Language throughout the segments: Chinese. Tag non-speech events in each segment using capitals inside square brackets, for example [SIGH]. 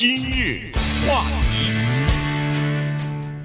今日话题，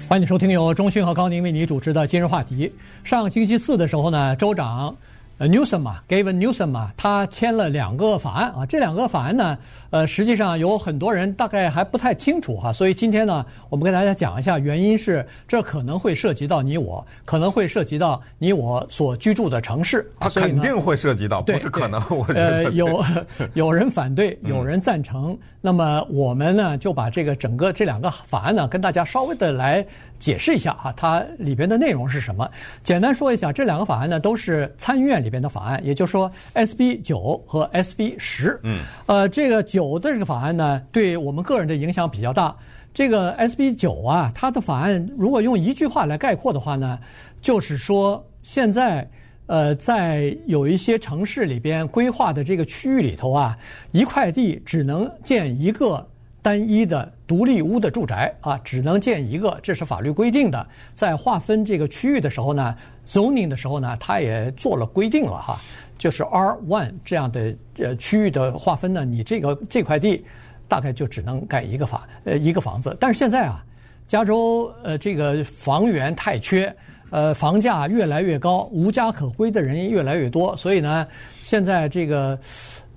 欢迎收听由中讯和高宁为你主持的今日话题。上星期四的时候呢，州长。呃，Newsom 嘛，Gavin Newsom 嘛，他签了两个法案啊。这两个法案呢，呃，实际上有很多人大概还不太清楚哈。所以今天呢，我们跟大家讲一下，原因是这可能会涉及到你我，可能会涉及到你我所居住的城市。他肯定会涉及到，不是可能。我觉得呃，有有人反对，有人赞成。嗯、那么我们呢，就把这个整个这两个法案呢，跟大家稍微的来解释一下哈，它里边的内容是什么？简单说一下，这两个法案呢，都是参议院里边的法案，也就是说，SB 九和 SB 十。嗯，呃，这个九的这个法案呢，对我们个人的影响比较大。这个 SB 九啊，它的法案如果用一句话来概括的话呢，就是说，现在呃，在有一些城市里边规划的这个区域里头啊，一块地只能建一个。单一的独立屋的住宅啊，只能建一个，这是法律规定的。在划分这个区域的时候呢，zoning 的时候呢，它也做了规定了哈，就是 R one 这样的呃区域的划分呢，你这个这块地大概就只能盖一个房呃一个房子。但是现在啊，加州呃这个房源太缺，呃房价越来越高，无家可归的人越来越多，所以呢，现在这个。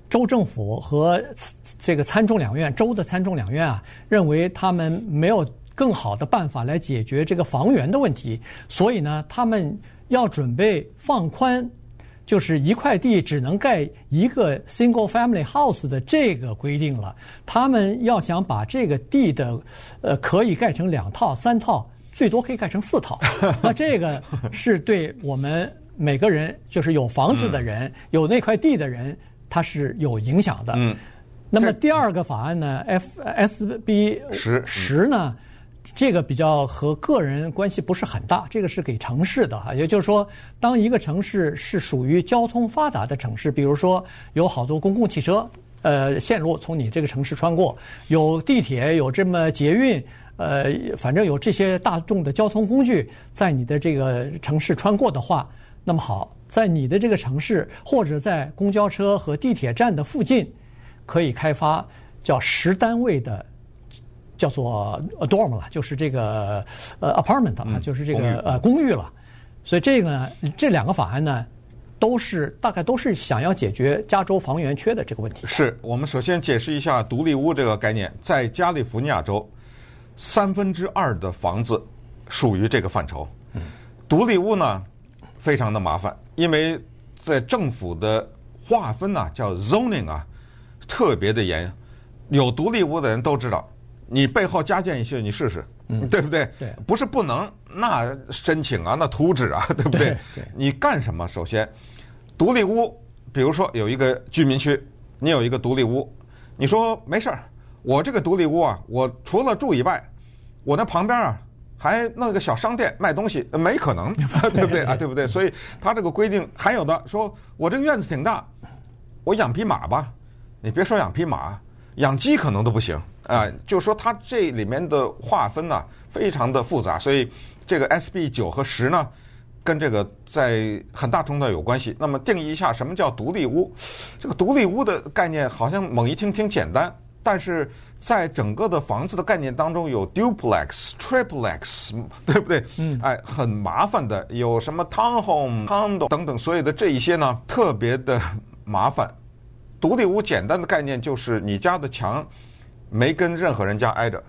州政府和这个参众两院，州的参众两院啊，认为他们没有更好的办法来解决这个房源的问题，所以呢，他们要准备放宽，就是一块地只能盖一个 single family house 的这个规定了。他们要想把这个地的，呃，可以盖成两套、三套，最多可以盖成四套。[LAUGHS] 那这个是对我们每个人，就是有房子的人，有那块地的人。它是有影响的。嗯，那么第二个法案呢，F S B 十十呢，这个比较和个人关系不是很大，这个是给城市的哈。也就是说，当一个城市是属于交通发达的城市，比如说有好多公共汽车，呃，线路从你这个城市穿过，有地铁，有这么捷运，呃，反正有这些大众的交通工具在你的这个城市穿过的话，那么好。在你的这个城市，或者在公交车和地铁站的附近，可以开发叫十单位的，叫做 dorm 了，就是这个呃 apartment 啊，就是这个呃公寓了。所以这个呢，这两个法案呢，都是大概都是想要解决加州房源缺的这个问题。是我们首先解释一下独立屋这个概念，在加利福尼亚州，三分之二的房子属于这个范畴。嗯独立屋呢，非常的麻烦。因为在政府的划分呢、啊，叫 zoning 啊，特别的严。有独立屋的人都知道，你背后加建一些，你试试，嗯、对不对？对，不是不能，那申请啊，那图纸啊，[LAUGHS] 对不对？对对，你干什么？首先，独立屋，比如说有一个居民区，你有一个独立屋，你说没事儿，我这个独立屋啊，我除了住以外，我那旁边啊。还弄个小商店卖东西，没可能，[LAUGHS] 对不对啊？对不对？所以他这个规定还有的说，我这个院子挺大，我养匹马吧。你别说养匹马，养鸡可能都不行啊。就说它这里面的划分呢，非常的复杂，所以这个 SB 九和十呢，跟这个在很大程度有关系。那么定义一下什么叫独立屋？这个独立屋的概念好像猛一听挺简单。但是在整个的房子的概念当中，有 duplex、triplex，[LAUGHS] 对不对？嗯，哎，很麻烦的，有什么 townhome、condo 等等，所有的这一些呢，特别的麻烦。独立屋简单的概念就是你家的墙没跟任何人家挨着，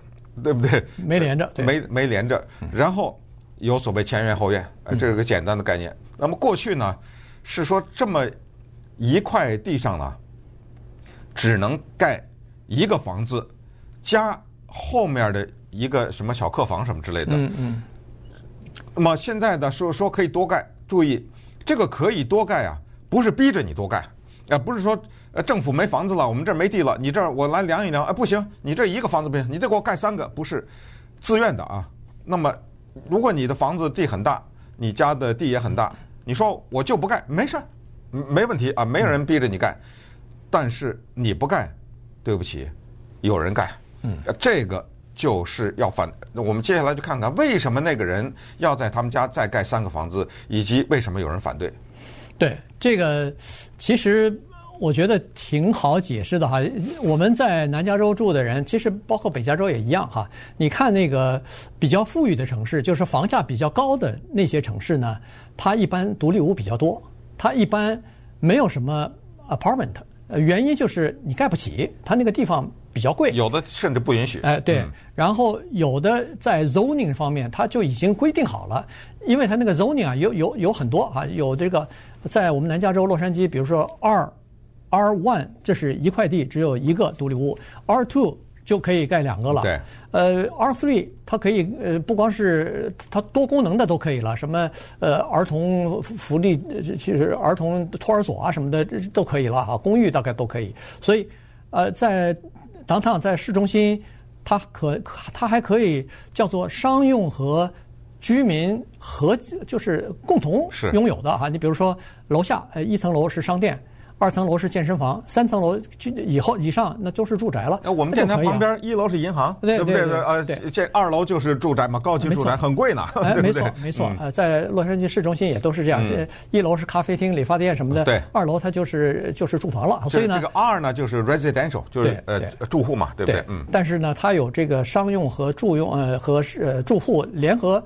对不对？没连着，没没连着。然后有所谓前院后院，这是个简单的概念。那么过去呢，是说这么一块地上呢，只能盖。一个房子加后面的一个什么小客房什么之类的。嗯嗯。那么现在的，说说可以多盖，注意这个可以多盖啊，不是逼着你多盖，啊，不是说呃政府没房子了，我们这儿没地了，你这儿我来量一量，哎不行，你这一个房子不行，你得给我盖三个，不是自愿的啊。那么如果你的房子地很大，你家的地也很大，你说我就不盖，没事儿，没问题啊，没有人逼着你盖，但是你不盖。对不起，有人盖，嗯，这个就是要反。那我们接下来就看看为什么那个人要在他们家再盖三个房子，以及为什么有人反对。对，这个其实我觉得挺好解释的哈。我们在南加州住的人，其实包括北加州也一样哈。你看那个比较富裕的城市，就是房价比较高的那些城市呢，它一般独立屋比较多，它一般没有什么 apartment。原因就是你盖不起，它那个地方比较贵，有的甚至不允许。哎，对。然后有的在 zoning 方面，它就已经规定好了，因为它那个 zoning 啊，有有有很多啊，有这个在我们南加州洛杉矶，比如说 R R one，这是一块地只有一个独立屋，R two。就可以盖两个了。对。呃，R three 它可以呃，不光是它多功能的都可以了，什么呃儿童福利，其实儿童托儿所啊什么的都可以了哈，公寓大概都可以。所以呃，在 downtown 在市中心，它可它还可以叫做商用和居民合就是共同拥有的哈。你比如说楼下呃一层楼是商店。二层楼是健身房，三层楼以后以上那都是住宅了。那我们电台旁边一楼是银行，对不对？呃，这二楼就是住宅嘛，高级住宅很贵呢，[LAUGHS] 对？没错，没错。呃，在洛杉矶市中心也都是这样，一楼是咖啡厅、理发店什么的，对。二楼它就是就是住房了，所以呢，这个 R 呢就是 residential，就是呃住户嘛，对不对？嗯。但是呢，它有这个商用和住用呃和呃住户联合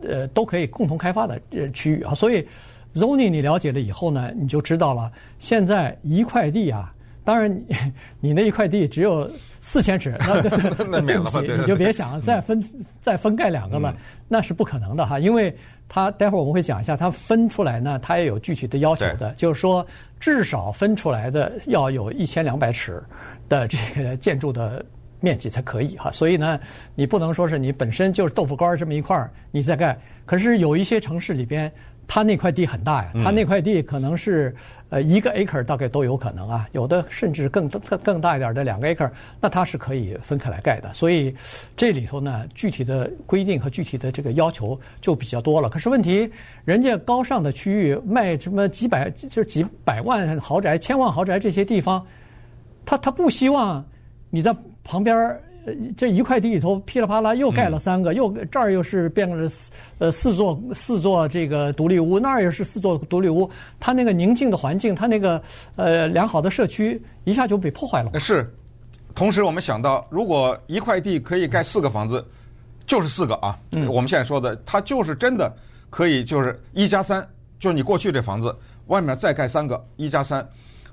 呃都可以共同开发的呃区域啊，所以。Zoning 你了解了以后呢，你就知道了。现在一块地啊，当然你 [LAUGHS] 你那一块地只有四千尺，那 [LAUGHS] [LAUGHS] 对不起，你就别想再分再分盖两个了，那是不可能的哈。因为它待会儿我们会讲一下，它分出来呢，它也有具体的要求的，就是说至少分出来的要有一千两百尺的这个建筑的面积才可以哈。所以呢，你不能说是你本身就是豆腐干这么一块儿你再盖。可是有一些城市里边。他那块地很大呀，他那块地可能是呃一个 acre 大概都有可能啊，有的甚至更更更大一点的两个 acre，那它是可以分开来盖的。所以这里头呢，具体的规定和具体的这个要求就比较多了。可是问题，人家高尚的区域卖什么几百就是几百万豪宅、千万豪宅这些地方，他他不希望你在旁边。这一块地里头噼里啪啦又盖了三个，又这儿又是变成了四呃四座四座这个独立屋，那儿又是四座独立屋，它那个宁静的环境，它那个呃良好的社区一下就被破坏了。是，同时我们想到，如果一块地可以盖四个房子，就是四个啊。嗯。我们现在说的，它就是真的可以，就是一加三，就是你过去这房子外面再盖三个，一加三。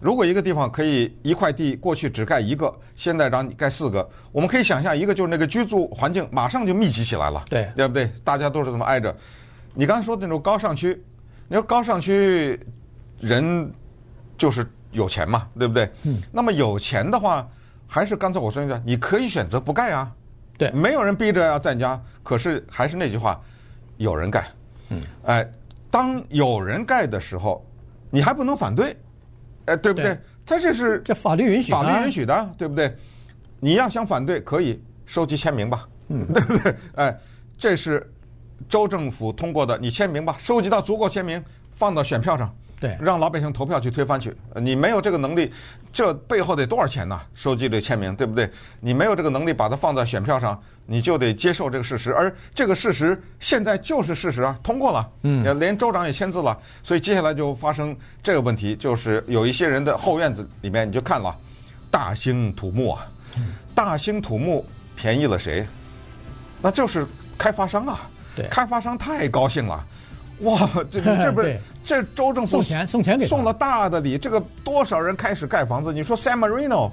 如果一个地方可以一块地过去只盖一个，现在让你盖四个，我们可以想象一个就是那个居住环境马上就密集起来了，对，对不对？大家都是这么挨着。你刚才说的那种高尚区，你说高尚区人就是有钱嘛，对不对？嗯。那么有钱的话，还是刚才我说的，你可以选择不盖啊，对，没有人逼着要在家。可是还是那句话，有人盖，嗯，哎，当有人盖的时候，你还不能反对。哎，对不对？他这是这法律允许，法律允许的，对不对？你要想反对，可以收集签名吧，嗯，对不对？哎，这是州政府通过的，你签名吧，收集到足够签名，放到选票上。对，让老百姓投票去推翻去。你没有这个能力，这背后得多少钱呢？收集这签名，对不对？你没有这个能力把它放在选票上，你就得接受这个事实。而这个事实现在就是事实啊，通过了，嗯，连州长也签字了。所以接下来就发生这个问题，就是有一些人的后院子里面，你就看了，大兴土木啊，大兴土木便宜了谁？那就是开发商啊，对，开发商太高兴了。哇，这 [LAUGHS] 这不是这州政府送钱送钱给送了大的礼，这个多少人开始盖房子？你说 San Marino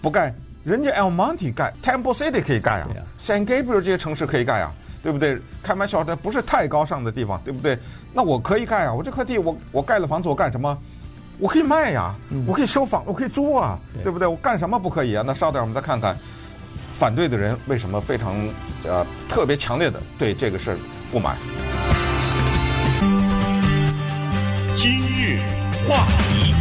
不盖，人家 El Monte 盖，Temple City 可以盖啊，San Gabriel 这些城市可以盖啊，对不对？开玩笑，这不是太高尚的地方，对不对？那我可以盖啊，我这块地我我盖了房子，我干什么？我可以卖呀，我可以收房，我可以租啊，对不对？我干什么不可以啊？那稍等，我们再看看反对的人为什么非常呃特别强烈的对这个事儿不满。话题，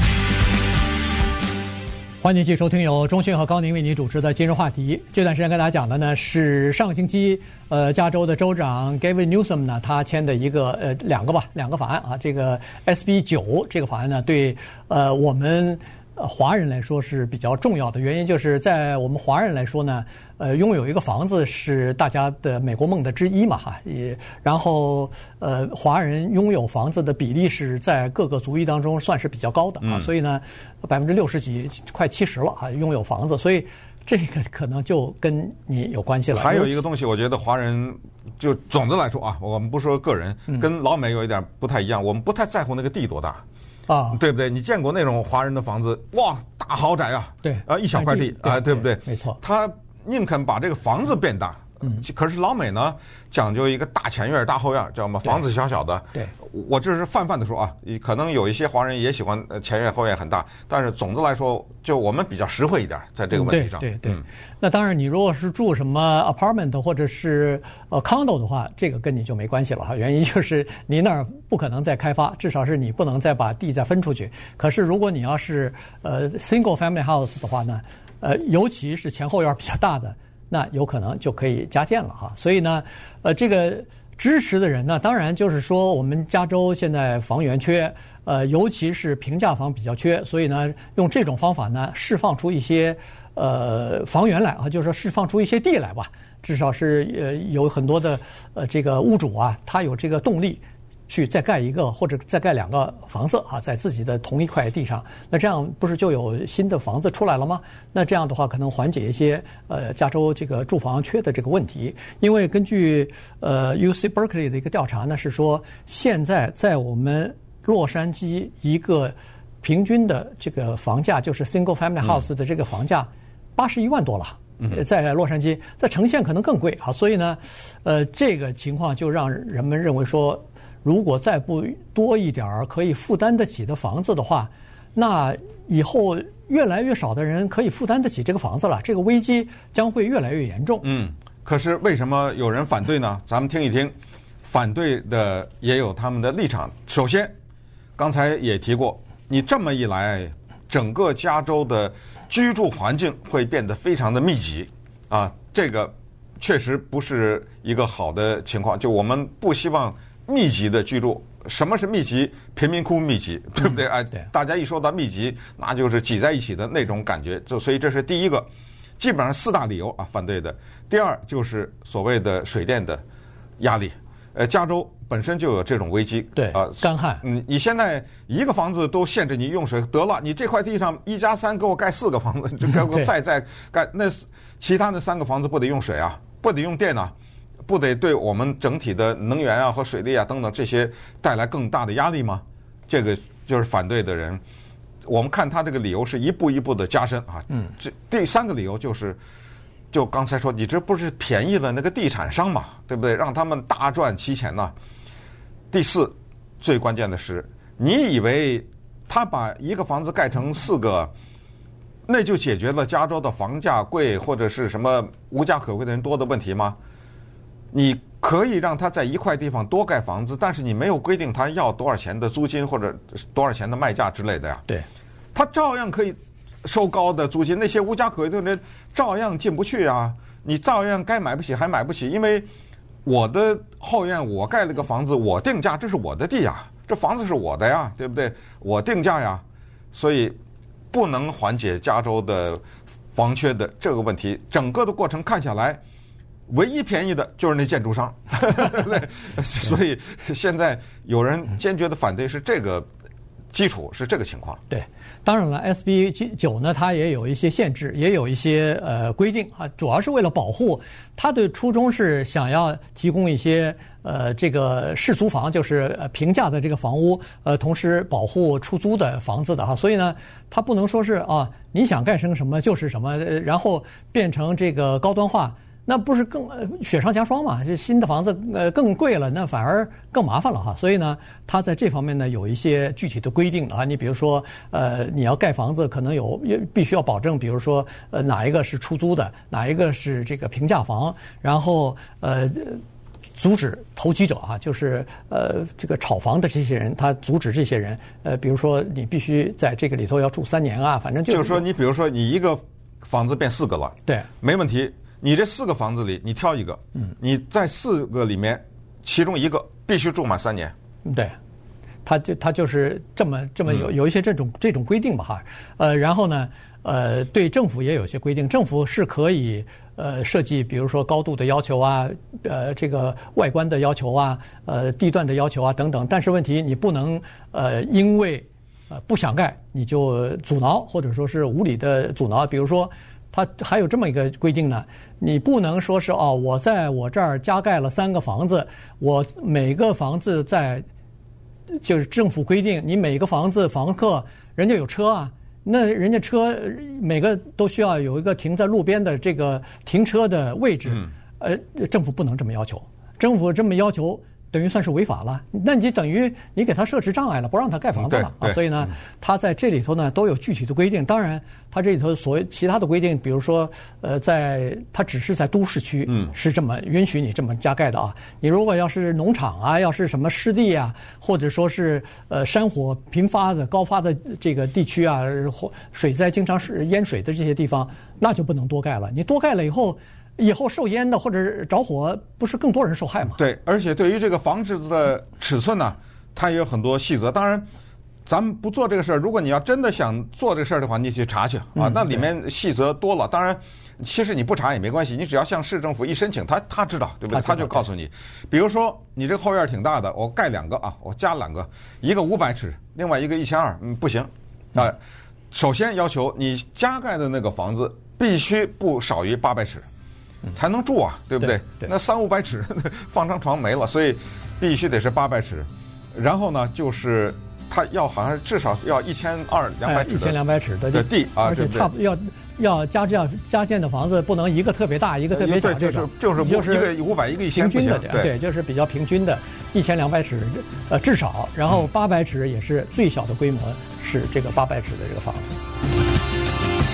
欢迎继续收听由中迅和高宁为您主持的《今日话题》。这段时间跟大家讲的呢是上个星期，呃，加州的州长 Gavin Newsom 呢，他签的一个呃两个吧两个法案啊，这个 SB 九这个法案呢，对呃我们。呃华人来说是比较重要的原因，就是在我们华人来说呢，呃，拥有一个房子是大家的美国梦的之一嘛，哈，也然后呃，华人拥有房子的比例是在各个族裔当中算是比较高的啊，所以呢，百分之六十几，快七十了啊，拥有房子，所以这个可能就跟你有关系了。还有一个东西，我觉得华人就总的来说啊，我们不说个人，跟老美有一点不太一样，我们不太在乎那个地多大。啊，对不对？你见过那种华人的房子？哇，大豪宅啊！对，啊，一小块地啊，对不对？没错，他宁肯把这个房子变大。嗯，可是老美呢，讲究一个大前院、大后院，知道吗？房子小小的。对，我这是泛泛的说啊，可能有一些华人也喜欢前院后院很大，但是总的来说，就我们比较实惠一点，在这个问题上。对对对。那当然，你如果是住什么 apartment 或者是呃 condo 的话，这个跟你就没关系了哈。原因就是你那儿不可能再开发，至少是你不能再把地再分出去。可是如果你要是呃 single family house 的话呢，呃，尤其是前后院比较大的。那有可能就可以加建了哈，所以呢，呃，这个支持的人呢，当然就是说，我们加州现在房源缺，呃，尤其是平价房比较缺，所以呢，用这种方法呢，释放出一些呃房源来啊，就是说释放出一些地来吧，至少是呃有很多的呃这个屋主啊，他有这个动力。去再盖一个或者再盖两个房子啊，在自己的同一块地上，那这样不是就有新的房子出来了吗？那这样的话，可能缓解一些呃加州这个住房缺的这个问题。因为根据呃 UC Berkeley 的一个调查呢，是说现在在我们洛杉矶一个平均的这个房价，就是 Single Family House 的这个房价八十一万多了。嗯，在洛杉矶，在城县可能更贵啊。所以呢，呃，这个情况就让人们认为说。如果再不多一点儿可以负担得起的房子的话，那以后越来越少的人可以负担得起这个房子了，这个危机将会越来越严重。嗯，可是为什么有人反对呢？咱们听一听，反对的也有他们的立场。首先，刚才也提过，你这么一来，整个加州的居住环境会变得非常的密集啊，这个确实不是一个好的情况。就我们不希望。密集的居住，什么是密集？贫民窟密集，对不对？哎，大家一说到密集，那就是挤在一起的那种感觉。就所以这是第一个，基本上四大理由啊，反对的。第二就是所谓的水电的压力。呃，加州本身就有这种危机，对啊，干旱。嗯，你现在一个房子都限制你用水，得了，你这块地上一加三给我盖四个房子，就给我 [LAUGHS] 再再盖，那其他的三个房子不得用水啊，不得用电啊。不得对我们整体的能源啊和水利啊等等这些带来更大的压力吗？这个就是反对的人。我们看他这个理由是一步一步的加深啊。嗯。这第三个理由就是，就刚才说，你这不是便宜了那个地产商嘛，对不对？让他们大赚其钱呢。第四，最关键的是，你以为他把一个房子盖成四个，那就解决了加州的房价贵或者是什么无家可归的人多的问题吗？你可以让他在一块地方多盖房子，但是你没有规定他要多少钱的租金或者多少钱的卖价之类的呀。对，他照样可以收高的租金，那些无家可归的人照样进不去啊。你照样该买不起还买不起，因为我的后院我盖了个房子，我定价，这是我的地呀，这房子是我的呀，对不对？我定价呀，所以不能缓解加州的房缺的这个问题。整个的过程看下来。唯一便宜的就是那建筑商，[LAUGHS] 所以现在有人坚决的反对是这个基础，是这个情况。对，当然了，SB 九呢，它也有一些限制，也有一些呃规定啊，主要是为了保护。它的初衷是想要提供一些呃这个市租房，就是平价的这个房屋，呃，同时保护出租的房子的哈。所以呢，它不能说是啊，你想盖成什么就是什么，然后变成这个高端化。那不是更雪上加霜嘛？这新的房子呃更贵了，那反而更麻烦了哈。所以呢，他在这方面呢有一些具体的规定啊。你比如说呃，你要盖房子，可能有必须要保证，比如说呃哪一个是出租的，哪一个是这个平价房，然后呃阻止投机者啊，就是呃这个炒房的这些人，他阻止这些人呃，比如说你必须在这个里头要住三年啊，反正就就是说你比如说你一个房子变四个了，对，没问题。你这四个房子里，你挑一个，嗯。你在四个里面，其中一个必须住满三年。对，他就他就是这么这么有有一些这种这种规定吧哈，呃，然后呢，呃，对政府也有些规定，政府是可以呃设计，比如说高度的要求啊，呃，这个外观的要求啊，呃，地段的要求啊等等，但是问题你不能呃因为呃不想盖你就阻挠或者说是无理的阻挠，比如说。它还有这么一个规定呢，你不能说是哦，我在我这儿加盖了三个房子，我每个房子在，就是政府规定，你每个房子房客人家有车啊，那人家车每个都需要有一个停在路边的这个停车的位置，呃，政府不能这么要求，政府这么要求。等于算是违法了，那你就等于你给他设置障碍了，不让他盖房子了啊！所以呢，他在这里头呢都有具体的规定。当然，他这里头所谓其他的规定，比如说，呃，在他只是在都市区，嗯，是这么允许你这么加盖的啊。你如果要是农场啊，要是什么湿地啊，或者说是呃山火频发的高发的这个地区啊，或水灾经常是淹水的这些地方，那就不能多盖了。你多盖了以后。以后受淹的或者着火，不是更多人受害吗？对，而且对于这个房子的尺寸呢，它也有很多细则。当然，咱们不做这个事儿。如果你要真的想做这个事儿的话，你去查去啊，那里面细则多了。当然，其实你不查也没关系，你只要向市政府一申请，他他知道，对不对？他就告诉你，比如说你这个后院挺大的，我盖两个啊，我加两个，一个五百尺，另外一个一千二，嗯，不行啊。首先要求你加盖的那个房子必须不少于八百尺。才能住啊，对不对？对对，那三五百尺放张床没了，所以必须得是八百尺。然后呢，就是他要好像至少要一千二两百尺，一千两百尺的地啊，而且差不要要加这样加建的房子不能一个特别大，一个特别小，就是就是就是一个五百一个一千平均的，对，对，就是比较平均的，一千两百尺呃至少，然后八百尺也是最小的规模，是这个八百尺的这个房子。